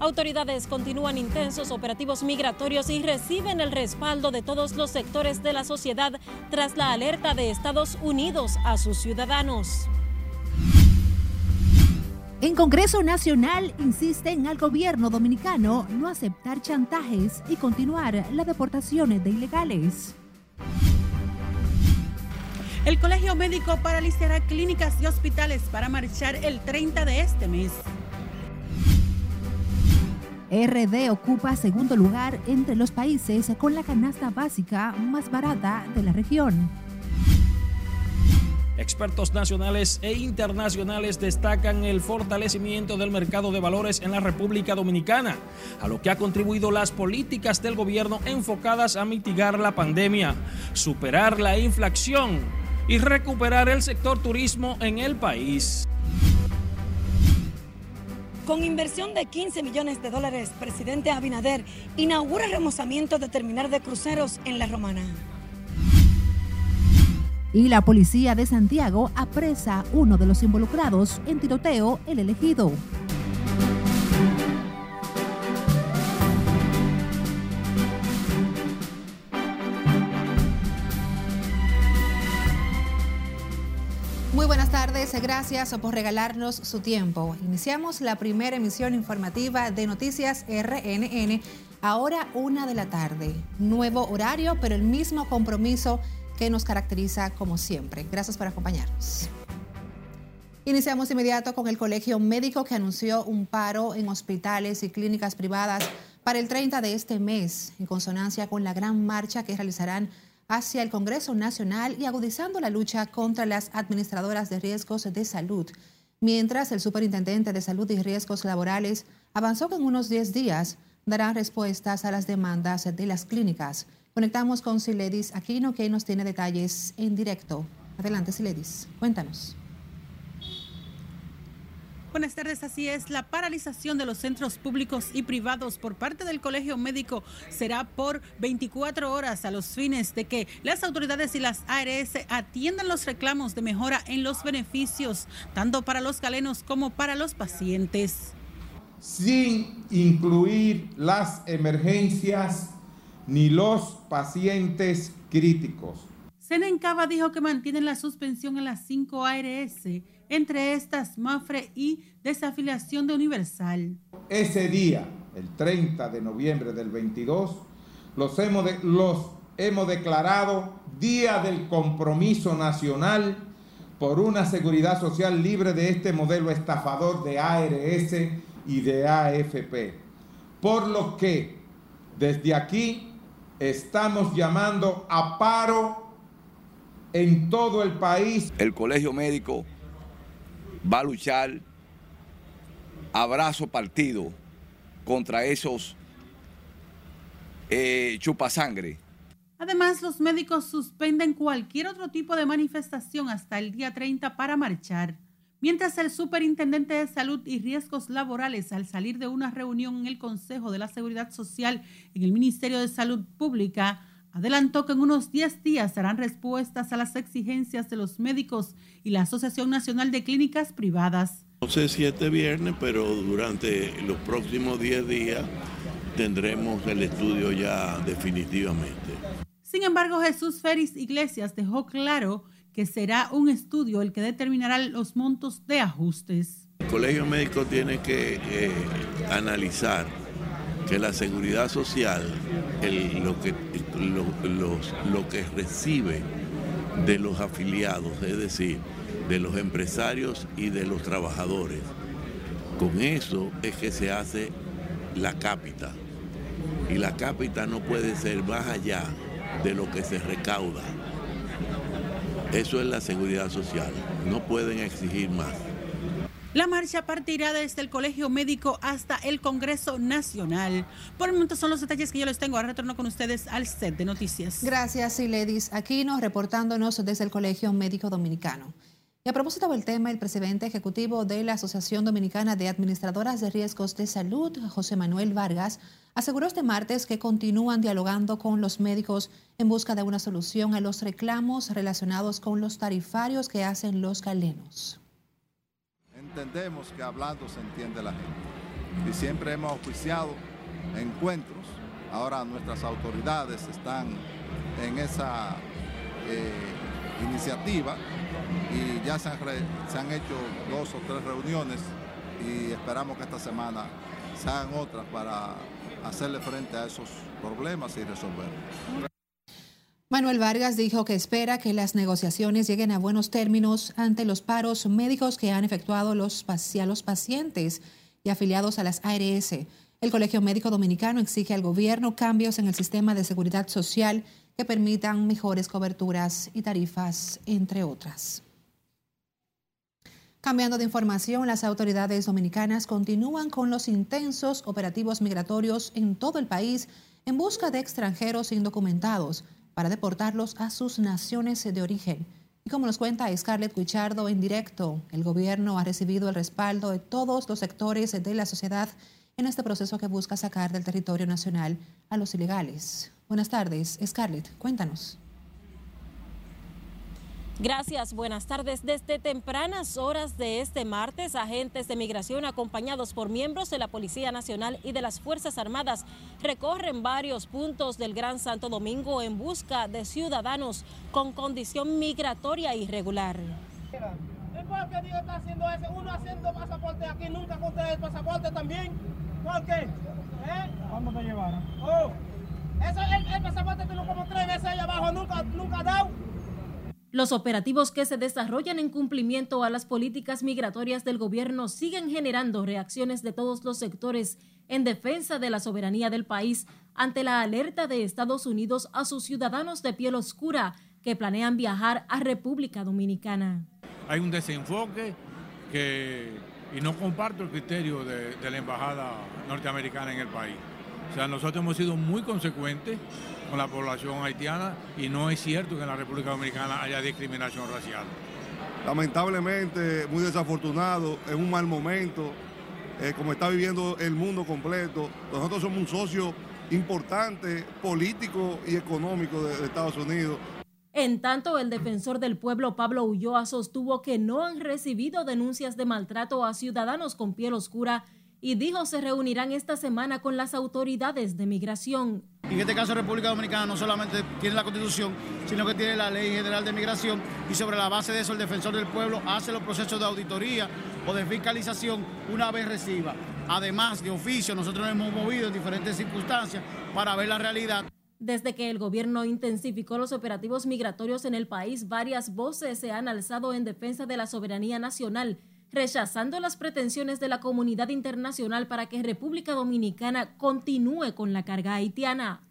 Autoridades continúan intensos operativos migratorios y reciben el respaldo de todos los sectores de la sociedad tras la alerta de Estados Unidos a sus ciudadanos. En Congreso Nacional insisten al gobierno dominicano no aceptar chantajes y continuar las deportaciones de ilegales. El Colegio Médico paralizará clínicas y hospitales para marchar el 30 de este mes. RD ocupa segundo lugar entre los países con la canasta básica más barata de la región. Expertos nacionales e internacionales destacan el fortalecimiento del mercado de valores en la República Dominicana, a lo que ha contribuido las políticas del gobierno enfocadas a mitigar la pandemia, superar la inflación y recuperar el sector turismo en el país. Con inversión de 15 millones de dólares, presidente Abinader inaugura el remozamiento de terminal de cruceros en La Romana. Y la policía de Santiago apresa uno de los involucrados en tiroteo el elegido. Tardes, gracias por regalarnos su tiempo. Iniciamos la primera emisión informativa de Noticias RNN, ahora una de la tarde. Nuevo horario, pero el mismo compromiso que nos caracteriza como siempre. Gracias por acompañarnos. Iniciamos de inmediato con el Colegio Médico que anunció un paro en hospitales y clínicas privadas para el 30 de este mes, en consonancia con la gran marcha que realizarán hacia el Congreso Nacional y agudizando la lucha contra las administradoras de riesgos de salud. Mientras el Superintendente de Salud y Riesgos Laborales avanzó que en unos 10 días darán respuestas a las demandas de las clínicas. Conectamos con Siledis Aquino, que nos tiene detalles en directo. Adelante, Siledis, cuéntanos. Buenas tardes, así es. La paralización de los centros públicos y privados por parte del Colegio Médico será por 24 horas a los fines de que las autoridades y las ARS atiendan los reclamos de mejora en los beneficios, tanto para los galenos como para los pacientes. Sin incluir las emergencias ni los pacientes críticos. Senencaba dijo que mantienen la suspensión en las cinco ARS, entre estas Mafre y desafiliación de Universal. Ese día, el 30 de noviembre del 22, los hemos, los hemos declarado Día del Compromiso Nacional por una seguridad social libre de este modelo estafador de ARS y de AFP. Por lo que desde aquí estamos llamando a paro en todo el país. El colegio médico va a luchar abrazo partido contra esos eh, chupasangre. Además, los médicos suspenden cualquier otro tipo de manifestación hasta el día 30 para marchar. Mientras el superintendente de salud y riesgos laborales, al salir de una reunión en el Consejo de la Seguridad Social en el Ministerio de Salud Pública, adelantó que en unos 10 días darán respuestas a las exigencias de los médicos y la Asociación Nacional de Clínicas Privadas. No sé si este viernes, pero durante los próximos 10 días tendremos el estudio ya definitivamente. Sin embargo, Jesús Félix Iglesias dejó claro que será un estudio el que determinará los montos de ajustes. El Colegio Médico tiene que eh, analizar que la seguridad social, lo, que, lo que recibe de los afiliados, es decir, de los empresarios y de los trabajadores, con eso es que se hace la cápita. Y la cápita no puede ser más allá de lo que se recauda. Eso es la seguridad social. No pueden exigir más. La marcha partirá desde el Colegio Médico hasta el Congreso Nacional. Por el momento son los detalles que yo les tengo. Ahora retorno con ustedes al set de noticias. Gracias, Iledis Aquino, reportándonos desde el Colegio Médico Dominicano. Y a propósito del tema, el presidente ejecutivo de la Asociación Dominicana de Administradoras de Riesgos de Salud, José Manuel Vargas, aseguró este martes que continúan dialogando con los médicos en busca de una solución a los reclamos relacionados con los tarifarios que hacen los galenos. Entendemos que hablando se entiende la gente. y siempre hemos oficiado encuentros. Ahora nuestras autoridades están en esa eh, iniciativa y ya se han, se han hecho dos o tres reuniones y esperamos que esta semana se hagan otras para hacerle frente a esos problemas y resolverlos. Manuel Vargas dijo que espera que las negociaciones lleguen a buenos términos ante los paros médicos que han efectuado los, pacientes y afiliados a las ARS. El Colegio Médico Dominicano exige al gobierno cambios en el sistema de seguridad social que permitan mejores coberturas y tarifas, entre otras. Cambiando de información, las autoridades dominicanas continúan con los intensos operativos migratorios en todo el país en busca de extranjeros indocumentados para deportarlos a sus naciones de origen. Y como nos cuenta Scarlett Guichardo en directo, el gobierno ha recibido el respaldo de todos los sectores de la sociedad en este proceso que busca sacar del territorio nacional a los ilegales. Buenas tardes, Scarlett, cuéntanos. Gracias, buenas tardes. Desde tempranas horas de este martes, agentes de migración acompañados por miembros de la Policía Nacional y de las Fuerzas Armadas recorren varios puntos del Gran Santo Domingo en busca de ciudadanos con condición migratoria irregular. ¿Por qué Dios está haciendo eso? Uno haciendo pasaporte aquí, nunca conté el pasaporte también. ¿Por qué? ¿Eh? ¿Cuándo te llevaron? Oh, eso, el, el pasaporte tengo como tres veces allá abajo, nunca, nunca dado. Los operativos que se desarrollan en cumplimiento a las políticas migratorias del gobierno siguen generando reacciones de todos los sectores en defensa de la soberanía del país ante la alerta de Estados Unidos a sus ciudadanos de piel oscura que planean viajar a República Dominicana. Hay un desenfoque que, y no comparto el criterio de, la Embajada norteamericana en el país. O sea, nosotros hemos sido muy consecuentes con la población haitiana y no es cierto que en la República Dominicana haya discriminación racial. Lamentablemente, muy desafortunado, en un mal momento, eh, como está viviendo el mundo completo. Nosotros somos un socio importante, político y económico de, de Estados Unidos. En tanto, el defensor del pueblo Pablo Ulloa sostuvo que no han recibido denuncias de maltrato a ciudadanos con piel oscura y dijo se reunirán esta semana con las autoridades de migración. En este caso, República Dominicana no solamente tiene la Constitución, sino que tiene la Ley General de Migración y sobre la base de eso el defensor del pueblo hace los procesos de auditoría o de fiscalización una vez reciba. Además, de oficio, nosotros nos hemos movido en diferentes circunstancias para ver la realidad. Desde que el gobierno intensificó los operativos migratorios en el país, varias voces se han alzado en defensa de la soberanía nacional rechazando las pretensiones de la comunidad internacional para que República Dominicana continúe con la carga haitiana.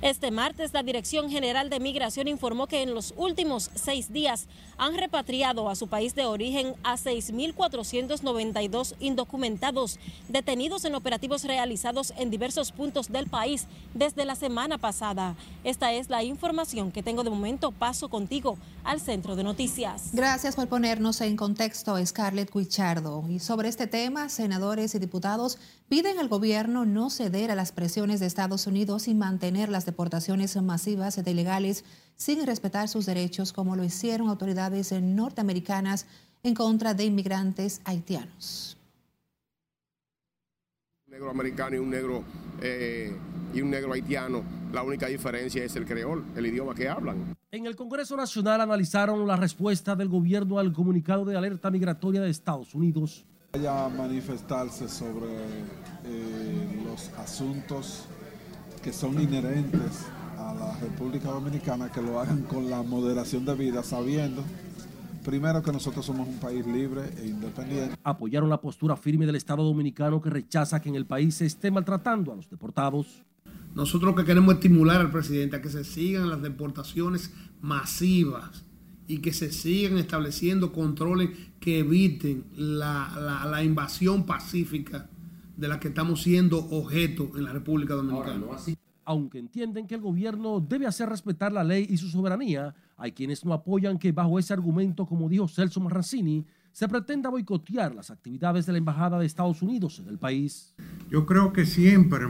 Este martes, la Dirección General de Migración informó que en los últimos seis días han repatriado a su país de origen a 6.492 indocumentados detenidos en operativos realizados en diversos puntos del país desde la semana pasada. Esta es la información que tengo de momento. Paso contigo al centro de noticias. Gracias por ponernos en contexto, Scarlett Guichardo. Y sobre este tema, senadores y diputados piden al gobierno no ceder a las presiones de Estados Unidos y mantener las deportaciones masivas de ilegales sin respetar sus derechos, como lo hicieron autoridades norteamericanas en contra de inmigrantes haitianos. Un negro americano y un negro, eh, y un negro haitiano, la única diferencia es el creol, el idioma que hablan. En el Congreso Nacional analizaron la respuesta del gobierno al comunicado de alerta migratoria de Estados Unidos. Vaya manifestarse sobre eh, los asuntos que son inherentes a la República Dominicana, que lo hagan con la moderación de vida, sabiendo primero que nosotros somos un país libre e independiente. Apoyaron la postura firme del Estado Dominicano que rechaza que en el país se esté maltratando a los deportados. Nosotros lo que queremos estimular al presidente a que se sigan las deportaciones masivas y que se sigan estableciendo controles que eviten la, la, la invasión pacífica de la que estamos siendo objeto en la República Dominicana. Ahora, no así. Aunque entienden que el gobierno debe hacer respetar la ley y su soberanía, hay quienes no apoyan que bajo ese argumento, como dijo Celso Marrancini, se pretenda boicotear las actividades de la Embajada de Estados Unidos en el país. Yo creo que siempre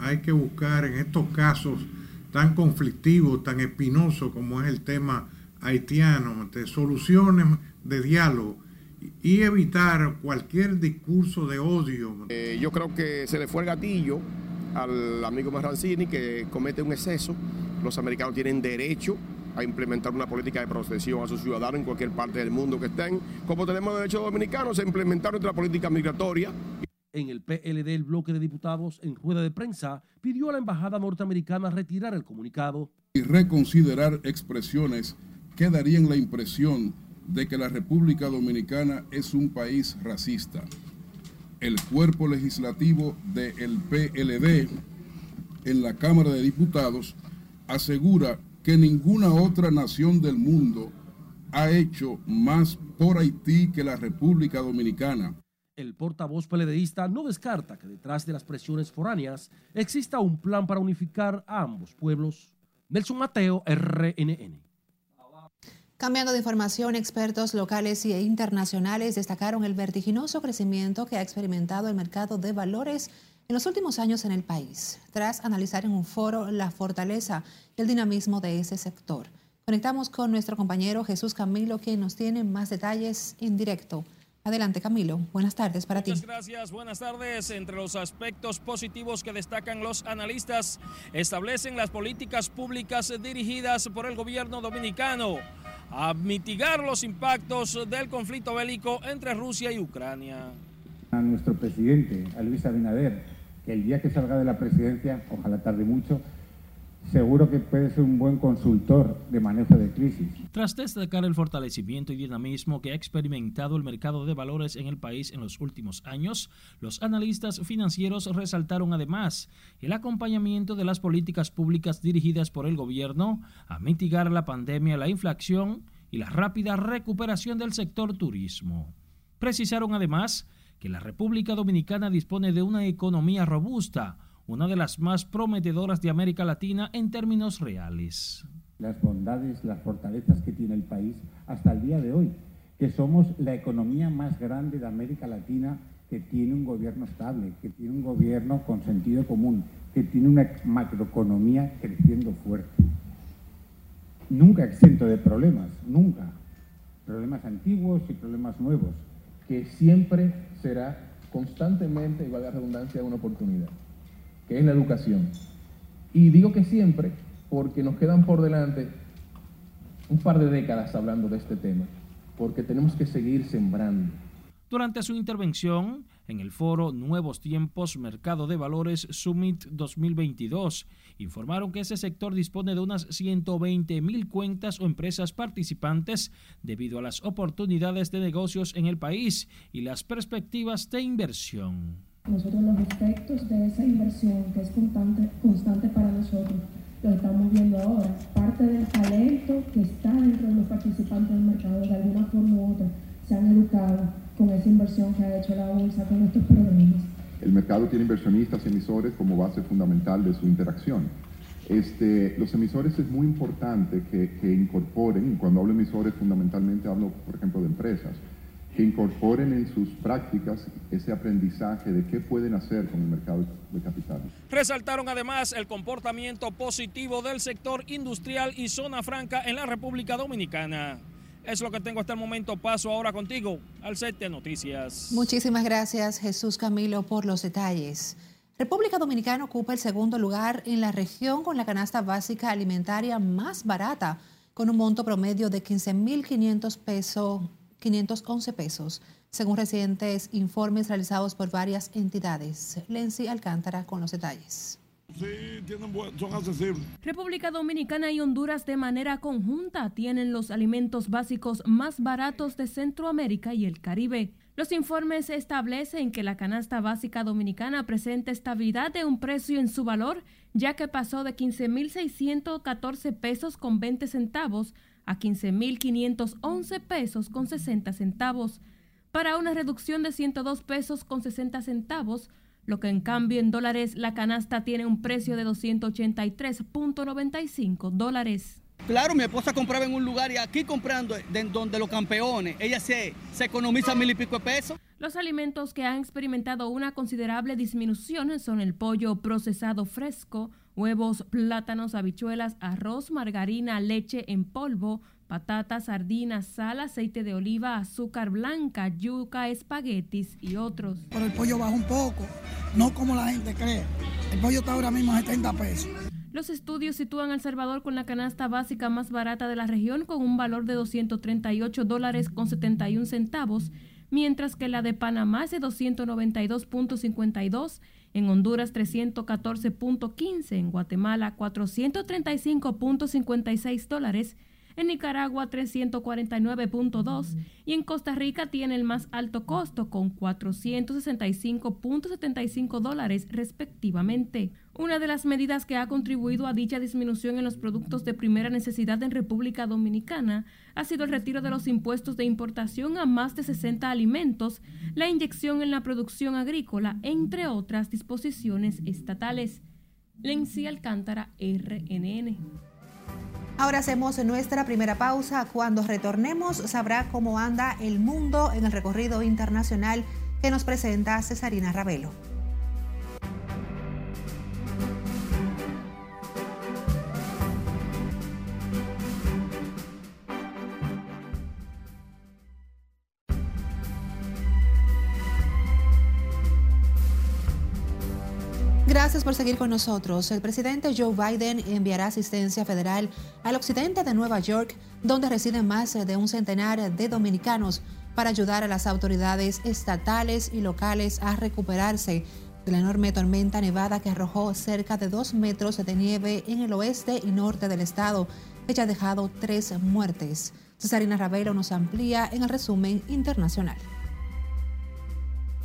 hay que buscar en estos casos tan conflictivos, tan espinosos como es el tema haitiano, soluciones de diálogo y evitar cualquier discurso de odio. Eh, yo creo que se le fue el gatillo al amigo Marrancini que comete un exceso. Los americanos tienen derecho a implementar una política de protección a sus ciudadanos en cualquier parte del mundo que estén, como tenemos derecho dominicanos a implementar nuestra política migratoria. En el PLD, el bloque de diputados, en rueda de prensa, pidió a la embajada norteamericana retirar el comunicado. Y reconsiderar expresiones que darían la impresión de que la República Dominicana es un país racista. El cuerpo legislativo del PLD en la Cámara de Diputados asegura que ninguna otra nación del mundo ha hecho más por Haití que la República Dominicana. El portavoz peledeísta no descarta que detrás de las presiones foráneas exista un plan para unificar a ambos pueblos. Nelson Mateo, RNN. Cambiando de información, expertos locales e internacionales destacaron el vertiginoso crecimiento que ha experimentado el mercado de valores en los últimos años en el país, tras analizar en un foro la fortaleza y el dinamismo de ese sector. Conectamos con nuestro compañero Jesús Camilo, quien nos tiene más detalles en directo. Adelante, Camilo. Buenas tardes para ti. Muchas gracias. Buenas tardes. Entre los aspectos positivos que destacan los analistas, establecen las políticas públicas dirigidas por el gobierno dominicano a mitigar los impactos del conflicto bélico entre Rusia y Ucrania. A nuestro presidente, a Luis Abinader, que el día que salga de la presidencia, ojalá tarde mucho, seguro que puede ser un buen consultor de manejo de crisis. Tras destacar el fortalecimiento y dinamismo que ha experimentado el mercado de valores en el país en los últimos años, los analistas financieros resaltaron además el acompañamiento de las políticas públicas dirigidas por el gobierno a mitigar la pandemia, la inflación y la rápida recuperación del sector turismo. Precisaron además que la República Dominicana dispone de una economía robusta, una de las más prometedoras de América Latina en términos reales. Las bondades, las fortalezas que tiene el país hasta el día de hoy, que somos la economía más grande de América Latina que tiene un gobierno estable, que tiene un gobierno con sentido común, que tiene una macroeconomía creciendo fuerte. Nunca exento de problemas, nunca. Problemas antiguos y problemas nuevos. Que siempre será constantemente, y valga la redundancia, una oportunidad que es la educación. Y digo que siempre, porque nos quedan por delante un par de décadas hablando de este tema, porque tenemos que seguir sembrando. Durante su intervención en el foro Nuevos Tiempos Mercado de Valores Summit 2022, informaron que ese sector dispone de unas 120 mil cuentas o empresas participantes debido a las oportunidades de negocios en el país y las perspectivas de inversión nosotros los efectos de esa inversión que es constante, constante para nosotros, lo estamos viendo ahora. Parte del talento que está dentro de los participantes del mercado, de alguna forma u otra, se han educado con esa inversión que ha hecho la bolsa con estos programas. El mercado tiene inversionistas y emisores como base fundamental de su interacción. Este, los emisores es muy importante que, que incorporen, cuando hablo de emisores fundamentalmente hablo, por ejemplo, de empresas, que incorporen en sus prácticas ese aprendizaje de qué pueden hacer con el mercado de capitales. Resaltaron además el comportamiento positivo del sector industrial y zona franca en la República Dominicana. Es lo que tengo hasta el momento. Paso ahora contigo al set de noticias. Muchísimas gracias Jesús Camilo por los detalles. República Dominicana ocupa el segundo lugar en la región con la canasta básica alimentaria más barata, con un monto promedio de 15.500 pesos 511 pesos, según recientes informes realizados por varias entidades. Lenzi Alcántara con los detalles. Sí, tienen son accesibles. República Dominicana y Honduras de manera conjunta tienen los alimentos básicos más baratos de Centroamérica y el Caribe. Los informes establecen que la canasta básica dominicana presenta estabilidad de un precio en su valor, ya que pasó de 15.614 pesos con 20 centavos a 15.511 pesos con 60 centavos, para una reducción de 102 pesos con 60 centavos, lo que en cambio en dólares la canasta tiene un precio de 283.95 dólares. Claro, mi esposa compraba en un lugar y aquí comprando donde los campeones, ella se, se economiza mil y pico de pesos. Los alimentos que han experimentado una considerable disminución son el pollo procesado fresco, huevos, plátanos, habichuelas, arroz, margarina, leche en polvo, patatas, sardinas, sal, aceite de oliva, azúcar blanca, yuca, espaguetis y otros. Pero el pollo baja un poco, no como la gente cree. El pollo está ahora mismo a 70 pesos. Los estudios sitúan a El Salvador con la canasta básica más barata de la región con un valor de 238 dólares con 71 centavos, mientras que la de Panamá es de 292.52, en Honduras 314.15, en Guatemala 435.56 dólares. En Nicaragua 349.2 y en Costa Rica tiene el más alto costo con 465.75 dólares respectivamente. Una de las medidas que ha contribuido a dicha disminución en los productos de primera necesidad en República Dominicana ha sido el retiro de los impuestos de importación a más de 60 alimentos, la inyección en la producción agrícola, entre otras disposiciones estatales. Lenci Alcántara, RNN. Ahora hacemos nuestra primera pausa. Cuando retornemos sabrá cómo anda el mundo en el recorrido internacional que nos presenta Cesarina Ravelo. Gracias por seguir con nosotros. El presidente Joe Biden enviará asistencia federal al occidente de Nueva York, donde residen más de un centenar de dominicanos, para ayudar a las autoridades estatales y locales a recuperarse de la enorme tormenta nevada que arrojó cerca de dos metros de nieve en el oeste y norte del estado, que ya ha dejado tres muertes. Cesarina Ravelo nos amplía en el resumen internacional.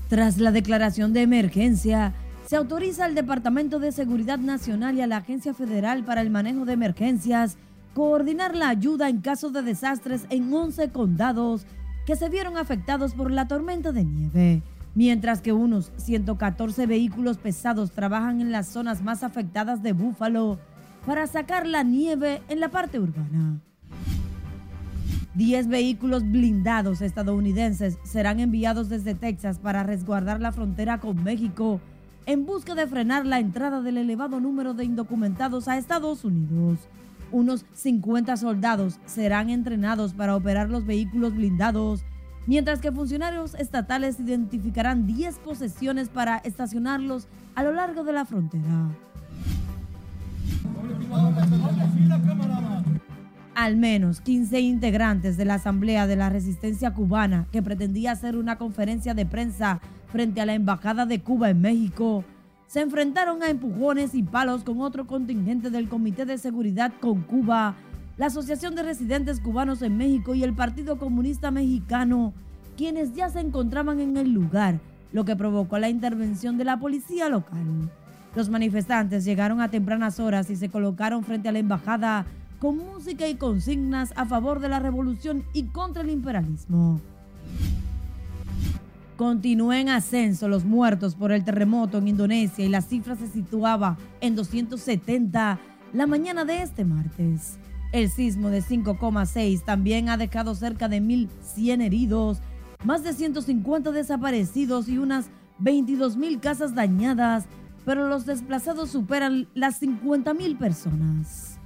Tras la declaración de emergencia, se autoriza al Departamento de Seguridad Nacional y a la Agencia Federal para el Manejo de Emergencias coordinar la ayuda en caso de desastres en 11 condados que se vieron afectados por la tormenta de nieve, mientras que unos 114 vehículos pesados trabajan en las zonas más afectadas de Búfalo para sacar la nieve en la parte urbana. 10 vehículos blindados estadounidenses serán enviados desde Texas para resguardar la frontera con México en busca de frenar la entrada del elevado número de indocumentados a Estados Unidos. Unos 50 soldados serán entrenados para operar los vehículos blindados, mientras que funcionarios estatales identificarán 10 posesiones para estacionarlos a lo largo de la frontera. Al menos 15 integrantes de la Asamblea de la Resistencia Cubana, que pretendía hacer una conferencia de prensa frente a la Embajada de Cuba en México, se enfrentaron a empujones y palos con otro contingente del Comité de Seguridad con Cuba, la Asociación de Residentes Cubanos en México y el Partido Comunista Mexicano, quienes ya se encontraban en el lugar, lo que provocó la intervención de la policía local. Los manifestantes llegaron a tempranas horas y se colocaron frente a la embajada con música y consignas a favor de la revolución y contra el imperialismo. Continúa en ascenso los muertos por el terremoto en Indonesia y la cifra se situaba en 270 la mañana de este martes. El sismo de 5,6 también ha dejado cerca de 1.100 heridos, más de 150 desaparecidos y unas 22.000 casas dañadas, pero los desplazados superan las 50.000 personas.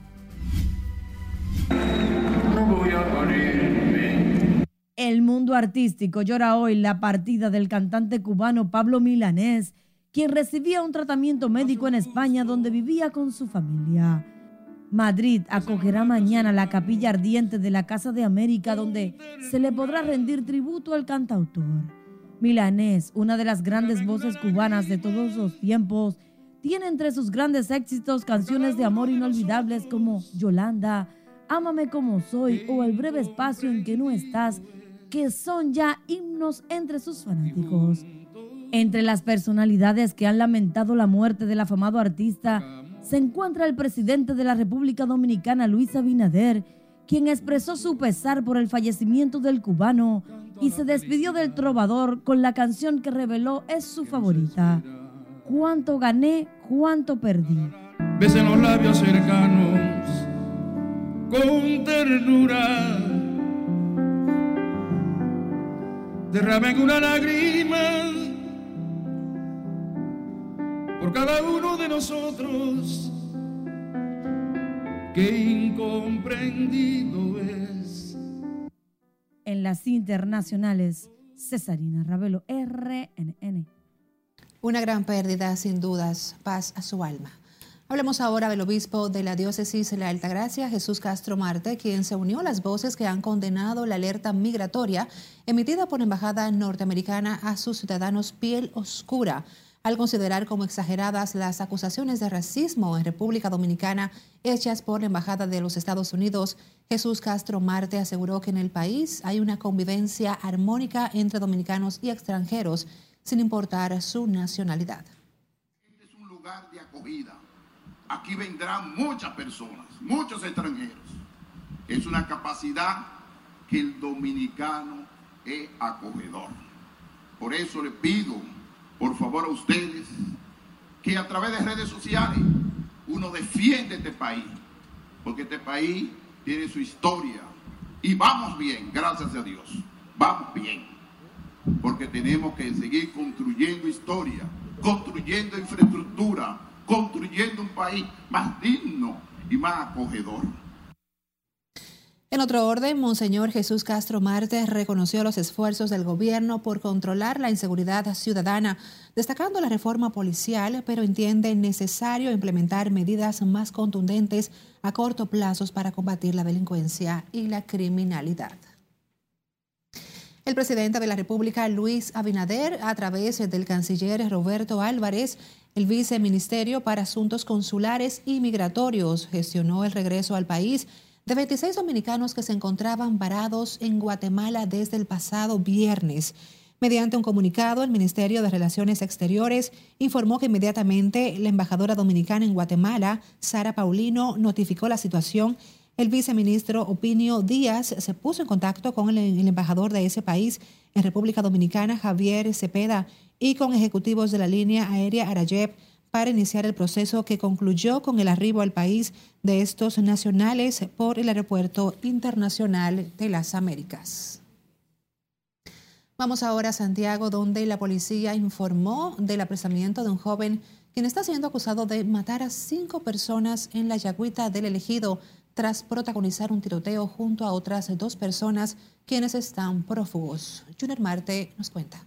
No voy el mundo artístico llora hoy la partida del cantante cubano Pablo Milanés, quien recibía un tratamiento médico en España donde vivía con su familia. Madrid acogerá mañana la capilla ardiente de la Casa de América donde se le podrá rendir tributo al cantautor. Milanés, una de las grandes voces cubanas de todos los tiempos, tiene entre sus grandes éxitos canciones de amor inolvidables como Yolanda, Ámame como soy o El breve espacio en que no estás, que son ya himnos entre sus fanáticos. Entre las personalidades que han lamentado la muerte del afamado artista se encuentra el presidente de la República Dominicana, Luis Abinader, quien expresó su pesar por el fallecimiento del cubano y se despidió del trovador con la canción que reveló es su favorita. Cuánto gané, cuánto perdí. Besen los labios cercanos con ternura derramen una lágrima por cada uno de nosotros que incomprendido es. las internacionales. Cesarina Ravelo, RNN. Una gran pérdida, sin dudas. Paz a su alma. Hablemos ahora del obispo de la diócesis la Altagracia, Jesús Castro Marte, quien se unió a las voces que han condenado la alerta migratoria emitida por la Embajada norteamericana a sus ciudadanos piel oscura, al considerar como exageradas las acusaciones de racismo en República Dominicana hechas por la Embajada de los Estados Unidos. Jesús Castro Marte aseguró que en el país hay una convivencia armónica entre dominicanos y extranjeros, sin importar su nacionalidad. Este es un lugar de acogida aquí vendrán muchas personas, muchos extranjeros. Es una capacidad que el dominicano es acogedor. Por eso le pido, por favor, a ustedes que a través de redes sociales uno defiende este país, porque este país tiene su historia y vamos bien, gracias a Dios, vamos bien, porque tenemos que seguir construyendo historia, construyendo infraestructura, construyendo un país más digno y más acogedor. En otro orden, Monseñor Jesús Castro Martes reconoció los esfuerzos del gobierno por controlar la inseguridad ciudadana, destacando la reforma policial, pero entiende necesario implementar medidas más contundentes a corto plazo para combatir la delincuencia y la criminalidad. El presidente de la República, Luis Abinader, a través del canciller Roberto Álvarez, el viceministerio para Asuntos Consulares y Migratorios gestionó el regreso al país de 26 dominicanos que se encontraban varados en Guatemala desde el pasado viernes. Mediante un comunicado, el Ministerio de Relaciones Exteriores informó que inmediatamente la embajadora dominicana en Guatemala, Sara Paulino, notificó la situación. El viceministro Opinio Díaz se puso en contacto con el, embajador de ese país en República Dominicana, Javier Cepeda, y con ejecutivos de la línea aérea Arayep para iniciar el proceso que concluyó con el arribo al país de estos nacionales por el Aeropuerto Internacional de las Américas. Vamos ahora a Santiago, donde la policía informó del apresamiento de un joven quien está siendo acusado de matar a cinco personas en la Yagüita del Elegido tras protagonizar un tiroteo junto a otras dos personas quienes están prófugos. Junior Marte nos cuenta.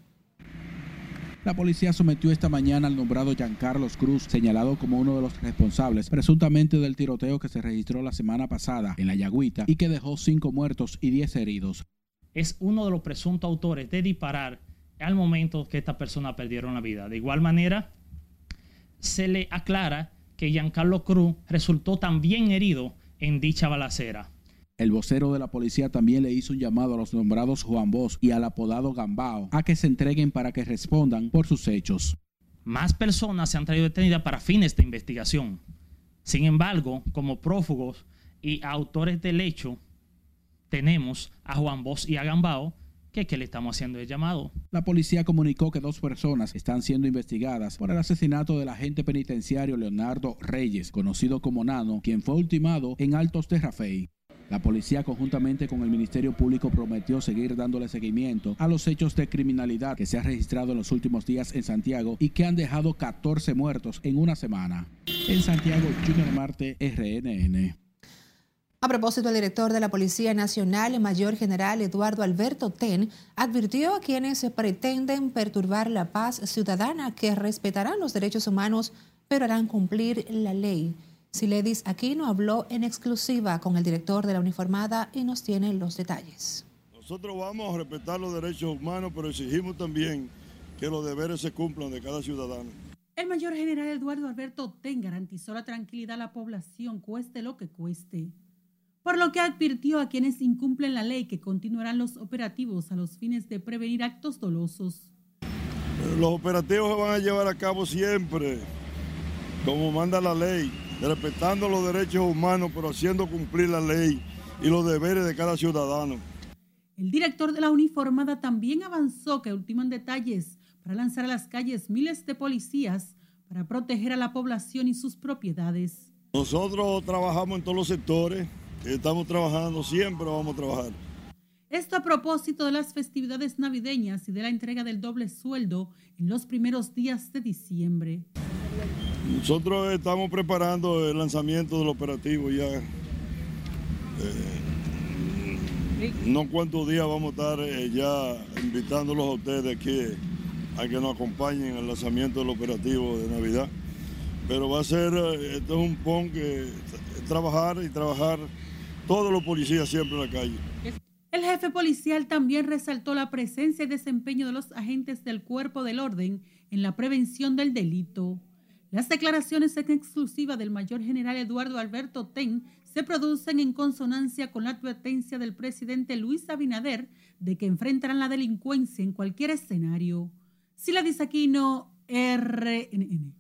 La policía sometió esta mañana al nombrado Giancarlos Cruz, señalado como uno de los responsables presuntamente del tiroteo que se registró la semana pasada en la Yagüita y que dejó cinco muertos y diez heridos. Es uno de los presuntos autores de disparar al momento que estas personas perdieron la vida. De igual manera, se le aclara que Giancarlo Cruz resultó también herido en dicha balacera. El vocero de la policía también le hizo un llamado a los nombrados Juan Bosch y al apodado Gambao a que se entreguen para que respondan por sus hechos. Más personas se han traído detenidas para fines de investigación. Sin embargo, como prófugos y autores del hecho, tenemos a Juan Bosch y a Gambao, que, que le estamos haciendo el llamado. La policía comunicó que dos personas están siendo investigadas por el asesinato del agente penitenciario Leonardo Reyes, conocido como Nano, quien fue ultimado en Altos de Rafey. La policía conjuntamente con el Ministerio Público prometió seguir dándole seguimiento a los hechos de criminalidad que se han registrado en los últimos días en Santiago y que han dejado 14 muertos en una semana. En Santiago, Junior Marte, RNN. A propósito, el director de la Policía Nacional, el mayor general Eduardo Alberto Ten, advirtió a quienes pretenden perturbar la paz ciudadana que respetarán los derechos humanos, pero harán cumplir la ley. Siledis Aquino habló en exclusiva con el director de la uniformada y nos tiene los detalles. Nosotros vamos a respetar los derechos humanos, pero exigimos también que los deberes se cumplan de cada ciudadano. El mayor general Eduardo Alberto Ten garantizó la tranquilidad a la población, cueste lo que cueste, por lo que advirtió a quienes incumplen la ley que continuarán los operativos a los fines de prevenir actos dolosos. Los operativos se van a llevar a cabo siempre, como manda la ley respetando los derechos humanos, pero haciendo cumplir la ley y los deberes de cada ciudadano. El director de la uniformada también avanzó que ultiman detalles para lanzar a las calles miles de policías para proteger a la población y sus propiedades. Nosotros trabajamos en todos los sectores, estamos trabajando, siempre vamos a trabajar. Esto a propósito de las festividades navideñas y de la entrega del doble sueldo en los primeros días de diciembre. Nosotros estamos preparando el lanzamiento del operativo ya. Eh, no cuántos días vamos a estar eh, ya invitándolos a ustedes aquí a que nos acompañen al lanzamiento del operativo de Navidad. Pero va a ser, eh, esto es un PON que trabajar y trabajar todos los policías siempre en la calle. El jefe policial también resaltó la presencia y desempeño de los agentes del cuerpo del orden en la prevención del delito. Las declaraciones en exclusiva del mayor general Eduardo Alberto Ten se producen en consonancia con la advertencia del presidente Luis Abinader de que enfrentarán la delincuencia en cualquier escenario. Sila Disaquino, RNN.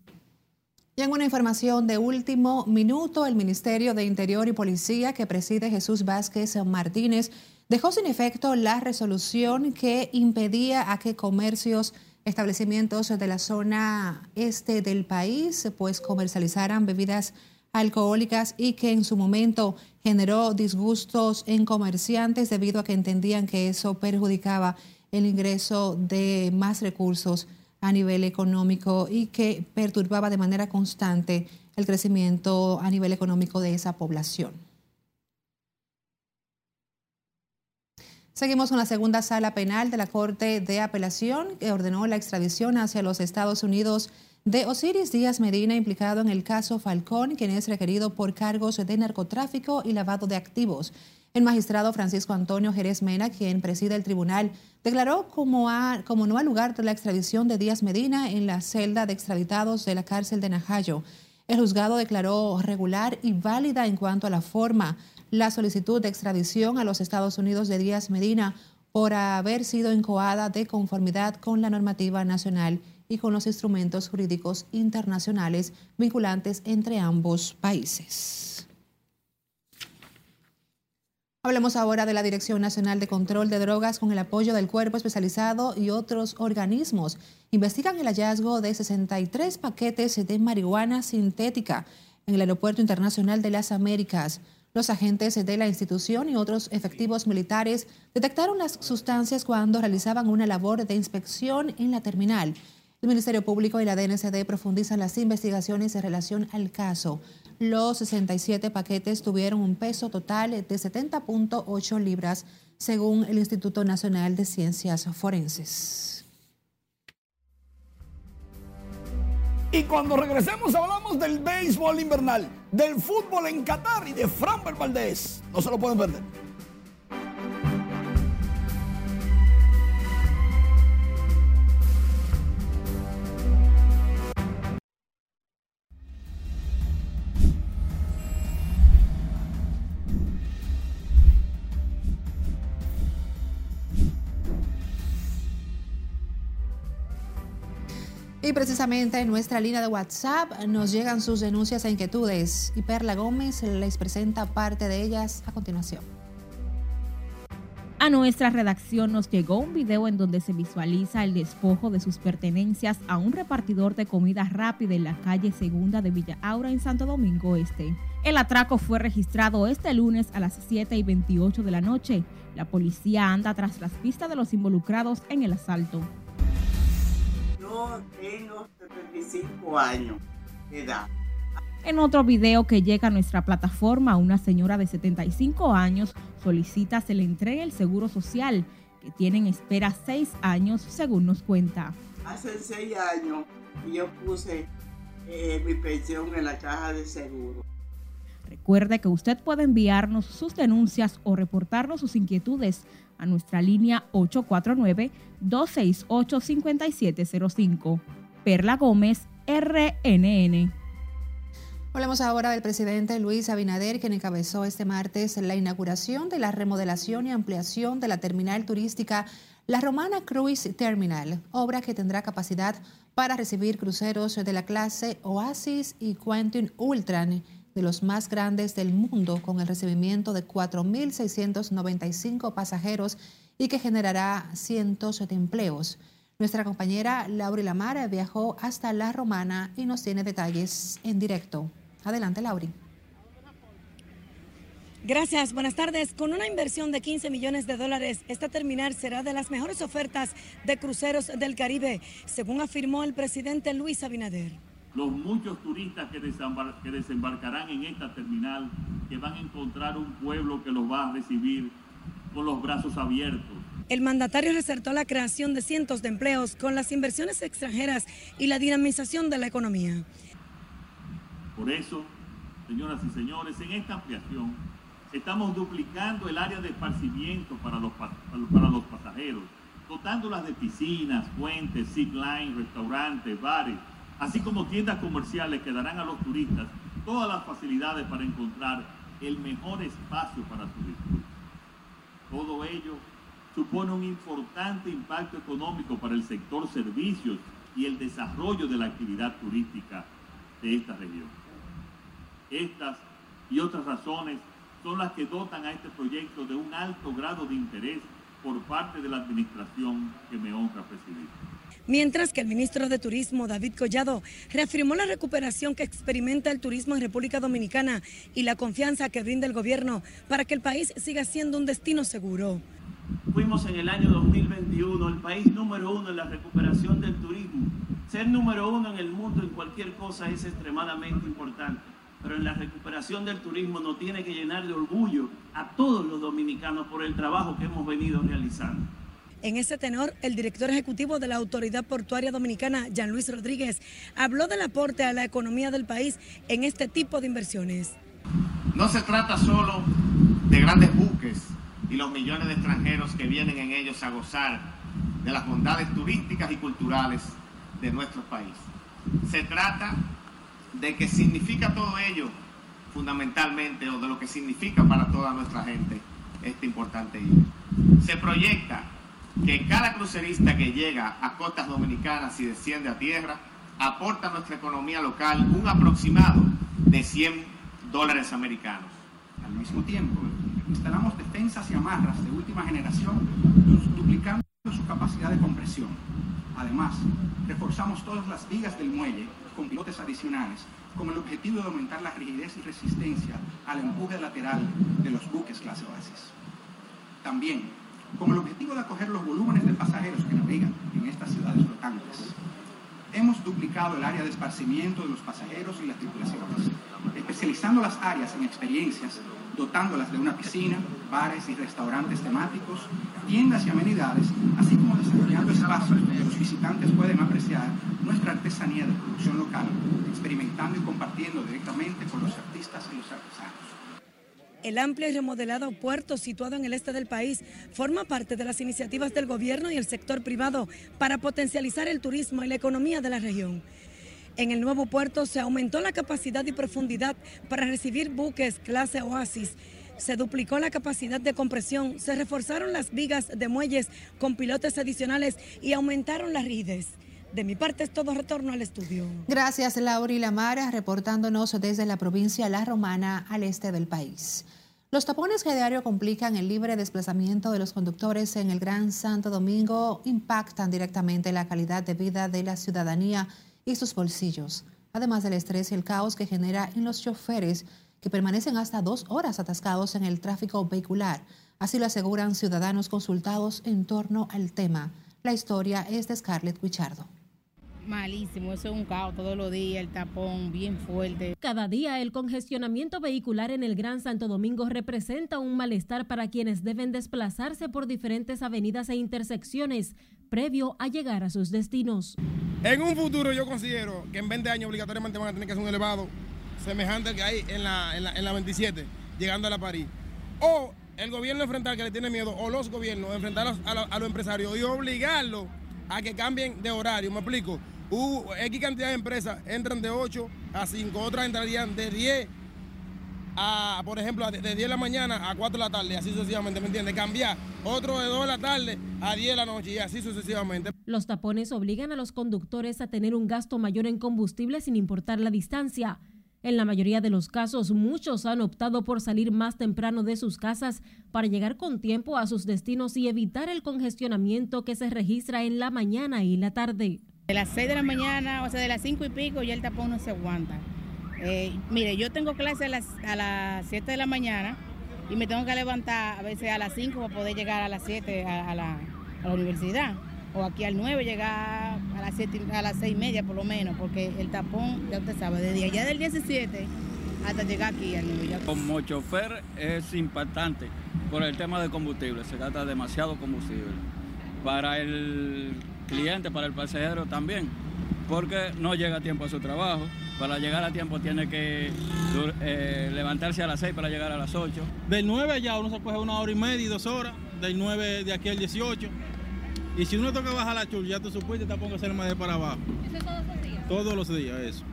Y en una información de último minuto, el Ministerio de Interior y Policía que preside Jesús Vázquez Martínez dejó sin efecto la resolución que impedía a que comercios, establecimientos de la zona este del país, pues comercializaran bebidas alcohólicas y que en su momento generó disgustos en comerciantes debido a que entendían que eso perjudicaba el ingreso de más recursos a nivel económico y que perturbaba de manera constante el crecimiento a nivel económico de esa población. Seguimos con la segunda sala penal de la Corte de Apelación que ordenó la extradición hacia los Estados Unidos de Osiris Díaz Medina implicado en el caso Falcón, quien es requerido por cargos de narcotráfico y lavado de activos. El magistrado Francisco Antonio Jerez Mena, quien preside el tribunal, declaró como, no al lugar la extradición de Díaz Medina en la celda de extraditados de la cárcel de Najayo. El juzgado declaró regular y válida en cuanto a la forma la solicitud de extradición a los Estados Unidos de Díaz Medina por haber sido incoada de conformidad con la normativa nacional y con los instrumentos jurídicos internacionales vinculantes entre ambos países. Hablemos ahora de la Dirección Nacional de Control de Drogas con el apoyo del Cuerpo Especializado y otros organismos. Investigan el hallazgo de 63 paquetes de marihuana sintética en el Aeropuerto Internacional de las Américas. Los agentes de la institución y otros efectivos militares detectaron las sustancias cuando realizaban una labor de inspección en la terminal. El Ministerio Público y la DNCD profundizan las investigaciones en relación al caso. Los 67 paquetes tuvieron un peso total de 70.8 libras, según el Instituto Nacional de Ciencias Forenses. Y cuando regresemos hablamos del béisbol invernal, del fútbol en Qatar y de Fran Valdés. No se lo pueden perder. Precisamente en nuestra línea de WhatsApp nos llegan sus denuncias e inquietudes y Perla Gómez les presenta parte de ellas a continuación. A nuestra redacción nos llegó un video en donde se visualiza el despojo de sus pertenencias a un repartidor de comida rápida en la calle Segunda de Villa Aura en Santo Domingo Este. El atraco fue registrado este lunes a las 7 y 28 de la noche. La policía anda tras las pistas de los involucrados en el asalto. Yo tengo 75 años de edad. En otro video que llega a nuestra plataforma, una señora de 75 años solicita se le entregue el seguro social, que tiene en espera seis años, según nos cuenta. Hace seis años yo puse eh, mi pensión en la caja de seguro. Recuerde que usted puede enviarnos sus denuncias o reportarnos sus inquietudes a nuestra línea 849-268-5705. Perla Gómez, RNN. Hablamos ahora del presidente Luis Abinader, quien encabezó este martes la inauguración de la remodelación y ampliación de la terminal turística La Romana Cruise Terminal, obra que tendrá capacidad para recibir cruceros de la clase Oasis y Quentin Ultran, de los más grandes del mundo, con el recibimiento de 4.695 pasajeros y que generará cientos de empleos. Nuestra compañera Lauri Lamar viajó hasta La Romana y nos tiene detalles en directo. Adelante, Lauri. Gracias, buenas tardes. Con una inversión de 15 millones de dólares, esta terminal será de las mejores ofertas de cruceros del Caribe, según afirmó el presidente Luis Abinader. Los muchos turistas que, que desembarcarán en esta terminal, que van a encontrar un pueblo que los va a recibir con los brazos abiertos. El mandatario resaltó la creación de cientos de empleos con las inversiones extranjeras y la dinamización de la economía. Por eso, señoras y señores, en esta ampliación estamos duplicando el área de esparcimiento para los, para los pasajeros, dotándolas de piscinas, fuentes, zip line, restaurantes, bares, así como tiendas comerciales que darán a los turistas todas las facilidades para encontrar el mejor espacio para su disfrute. Todo ello supone un importante impacto económico para el sector servicios y el desarrollo de la actividad turística de esta región. Estas y otras razones son las que dotan a este proyecto de un alto grado de interés por parte de la administración que me honra presidir. Mientras que el ministro de Turismo, David Collado, reafirmó la recuperación que experimenta el turismo en República Dominicana y la confianza que brinda el gobierno para que el país siga siendo un destino seguro. Fuimos en el año 2021 el país número uno en la recuperación del turismo. Ser número uno en el mundo en cualquier cosa es extremadamente importante, pero en la recuperación del turismo nos tiene que llenar de orgullo a todos los dominicanos por el trabajo que hemos venido realizando. En ese tenor, el director ejecutivo de la Autoridad Portuaria Dominicana, Jean Luis Rodríguez, habló del aporte a la economía del país en este tipo de inversiones. No se trata solo de grandes buques y los millones de extranjeros que vienen en ellos a gozar de las bondades turísticas y culturales de nuestro país. Se trata de que significa todo ello fundamentalmente o de lo que significa para toda nuestra gente este importante día. Se proyecta que cada crucerista que llega a costas dominicanas y desciende a tierra aporta a nuestra economía local un aproximado de 100 dólares americanos. Al mismo tiempo, instalamos defensas y amarras de última generación, duplicando su capacidad de compresión. Además, reforzamos todas las vigas del muelle con pilotes adicionales con el objetivo de aumentar la rigidez y resistencia al empuje lateral de los buques clase Oasis. También con el objetivo de acoger los volúmenes de pasajeros que navegan en estas ciudades flotantes. Hemos duplicado el área de esparcimiento de los pasajeros y las tripulaciones, especializando las áreas en experiencias, dotándolas de una piscina, bares y restaurantes temáticos, tiendas y amenidades, así como desarrollando espacios donde los visitantes pueden apreciar nuestra artesanía de producción local, experimentando y compartiendo directamente con los artistas y los artesanos. El amplio y remodelado puerto situado en el este del país forma parte de las iniciativas del gobierno y el sector privado para potencializar el turismo y la economía de la región. En el nuevo puerto se aumentó la capacidad y profundidad para recibir buques clase Oasis. Se duplicó la capacidad de compresión, se reforzaron las vigas de muelles con pilotes adicionales y aumentaron las rides. De mi parte es todo retorno al estudio. Gracias, Laura y Lamara, reportándonos desde la provincia La Romana al este del país. Los tapones que diario complican el libre desplazamiento de los conductores en el Gran Santo Domingo impactan directamente la calidad de vida de la ciudadanía y sus bolsillos, además del estrés y el caos que genera en los choferes que permanecen hasta dos horas atascados en el tráfico vehicular. Así lo aseguran ciudadanos consultados en torno al tema. La historia es de Scarlett Guichardo. Malísimo, eso es un caos todos los días, el tapón bien fuerte. Cada día el congestionamiento vehicular en el Gran Santo Domingo representa un malestar para quienes deben desplazarse por diferentes avenidas e intersecciones previo a llegar a sus destinos. En un futuro yo considero que en 20 años obligatoriamente van a tener que hacer un elevado semejante al que hay en la, en la, 27, llegando a la París. O el gobierno enfrentar que le tiene miedo, o los gobiernos enfrentar a, a los empresarios y obligarlos a que cambien de horario. Me explico. X cantidad de empresas entran de 8 a 5, otras entrarían de 10 a, por ejemplo, de 10 de la mañana a 4 de la tarde, así sucesivamente, ¿me entiendes? Cambiar otro de 2 de la tarde a 10 de la noche y así sucesivamente. Los tapones obligan a los conductores a tener un gasto mayor en combustible sin importar la distancia. En la mayoría de los casos, muchos han optado por salir más temprano de sus casas para llegar con tiempo a sus destinos y evitar el congestionamiento que se registra en la mañana y la tarde. De las 6 de la mañana, o sea, de las 5 y pico, ya el tapón no se aguanta. Eh, mire, yo tengo clase a las, a las 7 de la mañana y me tengo que levantar a veces a las 5 para poder llegar a las 7 a, la, a la universidad. O aquí al 9 llegar a las, 7, a las 6 y media por lo menos, porque el tapón, ya usted sabe, desde allá del 17 hasta llegar aquí al New York. Como chofer es impactante por el tema de combustible, se gasta demasiado combustible. Para el cliente, para el pasajero también, porque no llega a tiempo a su trabajo. Para llegar a tiempo tiene que eh, levantarse a las 6 para llegar a las 8. Del 9 allá uno se coge una hora y media y dos horas, del 9 de aquí al 18. Y si uno toca bajar la chul, ya tú supiste, te pongo a hacer más de para abajo. ¿Eso todos los días? Todos los días, eso.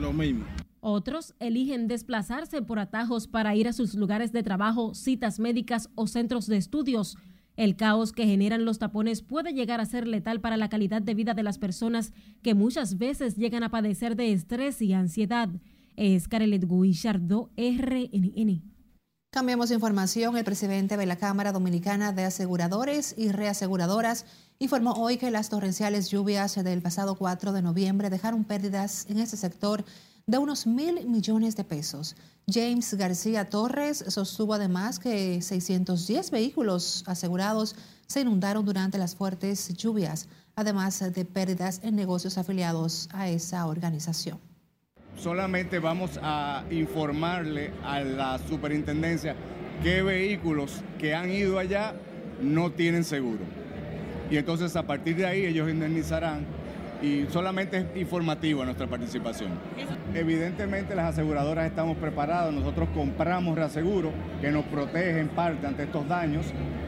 Lo mismo. Otros eligen desplazarse por atajos para ir a sus lugares de trabajo, citas médicas o centros de estudios. El caos que generan los tapones puede llegar a ser letal para la calidad de vida de las personas que muchas veces llegan a padecer de estrés y ansiedad. Es Carelet Guillardo, RNN. Cambiamos información. El presidente de la Cámara Dominicana de Aseguradores y Reaseguradoras informó hoy que las torrenciales lluvias del pasado 4 de noviembre dejaron pérdidas en ese sector de unos mil millones de pesos. James García Torres sostuvo además que 610 vehículos asegurados se inundaron durante las fuertes lluvias, además de pérdidas en negocios afiliados a esa organización. Solamente vamos a informarle a la superintendencia qué vehículos que han ido allá no tienen seguro. Y entonces a partir de ahí ellos indemnizarán y solamente es informativa nuestra participación. Evidentemente las aseguradoras estamos preparadas, nosotros compramos reaseguro que nos protege en parte ante estos daños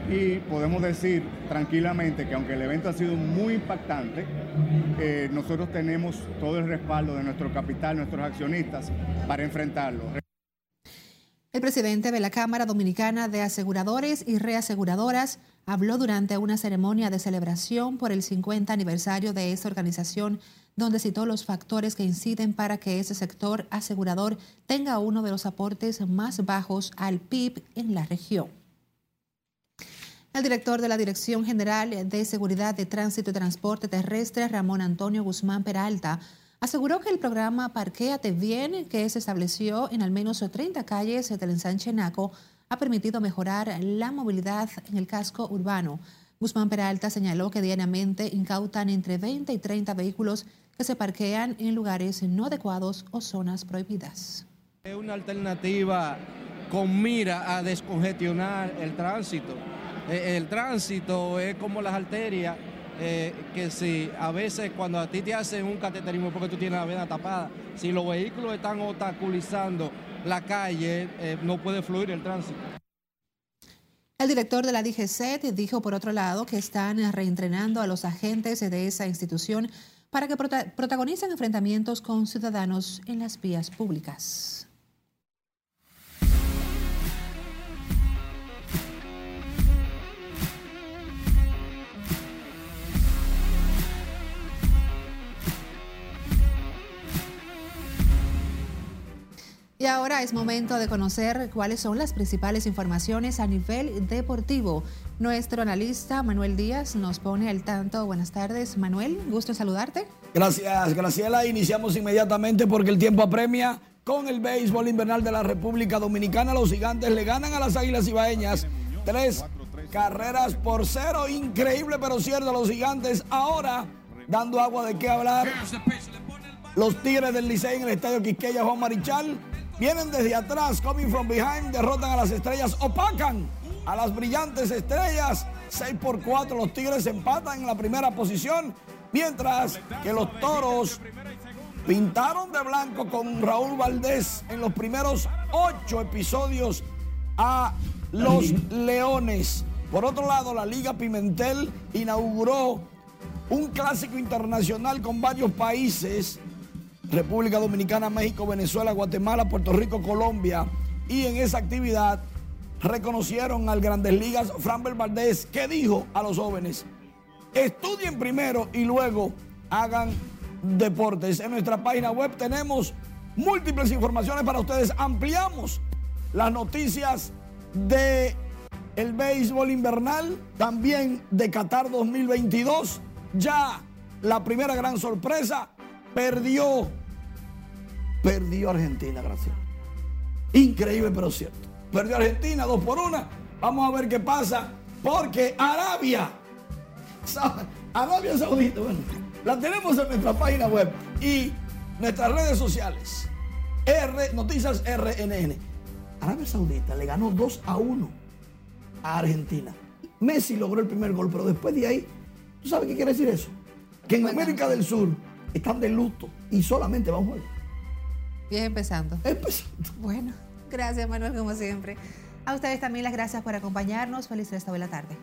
y podemos decir tranquilamente que aunque el evento ha sido muy impactante, eh, nosotros tenemos todo el respaldo de nuestro capital, nuestros accionistas para enfrentarlo. El presidente de la Cámara Dominicana de Aseguradores y Reaseguradoras habló durante una ceremonia de celebración por el 50 aniversario de esta organización, donde citó los factores que inciden para que ese sector asegurador tenga uno de los aportes más bajos al PIB en la región. El director de la Dirección General de Seguridad de Tránsito y Transporte Terrestre, Ramón Antonio Guzmán Peralta, aseguró que el programa Parquéate Bien, que se estableció en al menos 30 calles del ensanche Naco, ha permitido mejorar la movilidad en el casco urbano. Guzmán Peralta señaló que diariamente incautan entre 20 y 30 vehículos que se parquean en lugares no adecuados o zonas prohibidas. Es una alternativa con mira a descongestionar el tránsito. Eh, el tránsito es como las arterias, eh, que si a veces cuando a ti te hacen un cateterismo porque tú tienes la vena tapada, si los vehículos están obstaculizando la calle, eh, no puede fluir el tránsito. El director de la DGCET dijo, por otro lado, que están reentrenando a los agentes de esa institución para que protagonicen enfrentamientos con ciudadanos en las vías públicas. Es momento de conocer cuáles son las principales informaciones a nivel deportivo. Nuestro analista Manuel Díaz nos pone al tanto. Buenas tardes, Manuel. Gusto saludarte. Gracias, Graciela. Iniciamos inmediatamente porque el tiempo apremia con el béisbol invernal de la República Dominicana. Los gigantes le ganan a las Águilas Ibaeñas tres carreras por cero. Increíble, pero cierto. Los gigantes ahora dando agua de qué hablar. Los Tigres del Licey en el Estadio Quisqueya Juan Marichal Vienen desde atrás, coming from behind, derrotan a las estrellas, opacan a las brillantes estrellas. 6 por 4, los Tigres empatan en la primera posición, mientras que los Toros pintaron de blanco con Raúl Valdés en los primeros ocho episodios a los Leones. Por otro lado, la Liga Pimentel inauguró un clásico internacional con varios países República Dominicana, México, Venezuela, Guatemala, Puerto Rico, Colombia. Y en esa actividad reconocieron al Grandes Ligas Framber Valdés, que dijo a los jóvenes, estudien primero y luego hagan deportes. En nuestra página web tenemos múltiples informaciones para ustedes. Ampliamos las noticias de el béisbol invernal, también de Qatar 2022. Ya la primera gran sorpresa, perdió Perdió Argentina, gracias. Increíble, pero cierto. Perdió Argentina, dos por una. Vamos a ver qué pasa. Porque Arabia, Arabia Saudita, bueno, la tenemos en nuestra página web y nuestras redes sociales. R, Noticias RNN. Arabia Saudita le ganó 2 a 1 a Argentina. Messi logró el primer gol, pero después de ahí, ¿tú sabes qué quiere decir eso? Que en América del Sur están de luto y solamente van a un juego. Bien empezando. Bueno, gracias Manuel como siempre. A ustedes también las gracias por acompañarnos. Feliz resto de la tarde.